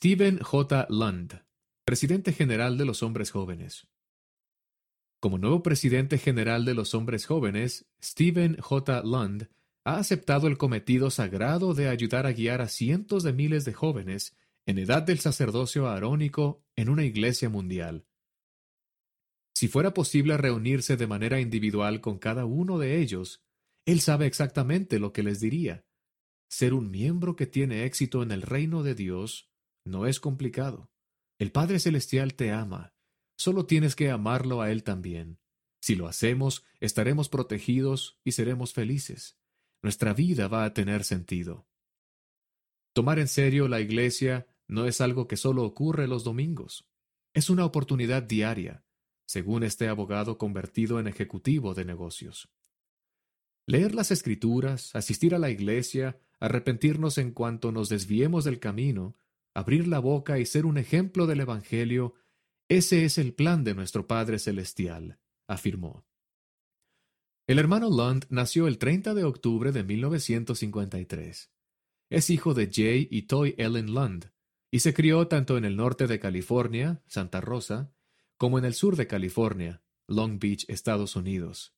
Stephen J. Lund, presidente general de los hombres jóvenes. Como nuevo presidente general de los hombres jóvenes, Stephen J. Lund ha aceptado el cometido sagrado de ayudar a guiar a cientos de miles de jóvenes en edad del sacerdocio arónico en una iglesia mundial. Si fuera posible reunirse de manera individual con cada uno de ellos, él sabe exactamente lo que les diría. Ser un miembro que tiene éxito en el reino de Dios no es complicado. El Padre Celestial te ama. Solo tienes que amarlo a Él también. Si lo hacemos, estaremos protegidos y seremos felices. Nuestra vida va a tener sentido. Tomar en serio la iglesia no es algo que solo ocurre los domingos. Es una oportunidad diaria, según este abogado convertido en ejecutivo de negocios. Leer las escrituras, asistir a la iglesia, arrepentirnos en cuanto nos desviemos del camino, abrir la boca y ser un ejemplo del Evangelio, ese es el plan de nuestro Padre Celestial, afirmó. El hermano Lund nació el 30 de octubre de 1953. Es hijo de Jay y Toy Ellen Lund, y se crió tanto en el norte de California, Santa Rosa, como en el sur de California, Long Beach, Estados Unidos.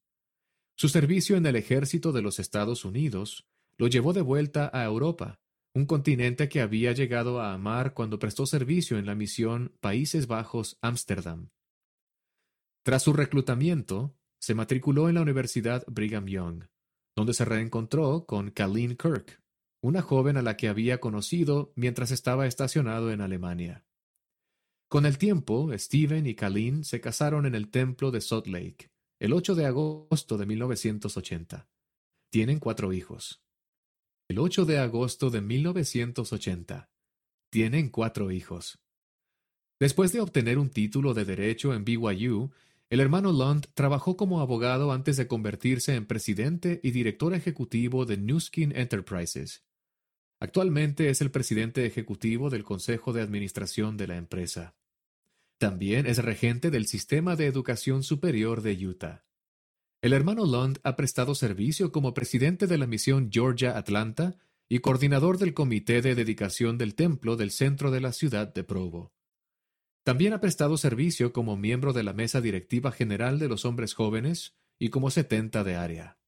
Su servicio en el ejército de los Estados Unidos lo llevó de vuelta a Europa, un continente que había llegado a amar cuando prestó servicio en la misión Países Bajos Ámsterdam. Tras su reclutamiento, se matriculó en la Universidad Brigham Young, donde se reencontró con Colleen Kirk, una joven a la que había conocido mientras estaba estacionado en Alemania. Con el tiempo, Steven y Colleen se casaron en el templo de Salt Lake, el 8 de agosto de 1980. Tienen cuatro hijos. El 8 de agosto de 1980. Tienen cuatro hijos. Después de obtener un título de Derecho en BYU, el hermano Lund trabajó como abogado antes de convertirse en presidente y director ejecutivo de Newskin Enterprises, Actualmente es el presidente ejecutivo del Consejo de Administración de la empresa. También es regente del Sistema de Educación Superior de Utah. El hermano Lund ha prestado servicio como presidente de la misión Georgia Atlanta y coordinador del Comité de Dedicación del Templo del centro de la ciudad de Provo. También ha prestado servicio como miembro de la Mesa Directiva General de los Hombres Jóvenes y como setenta de área.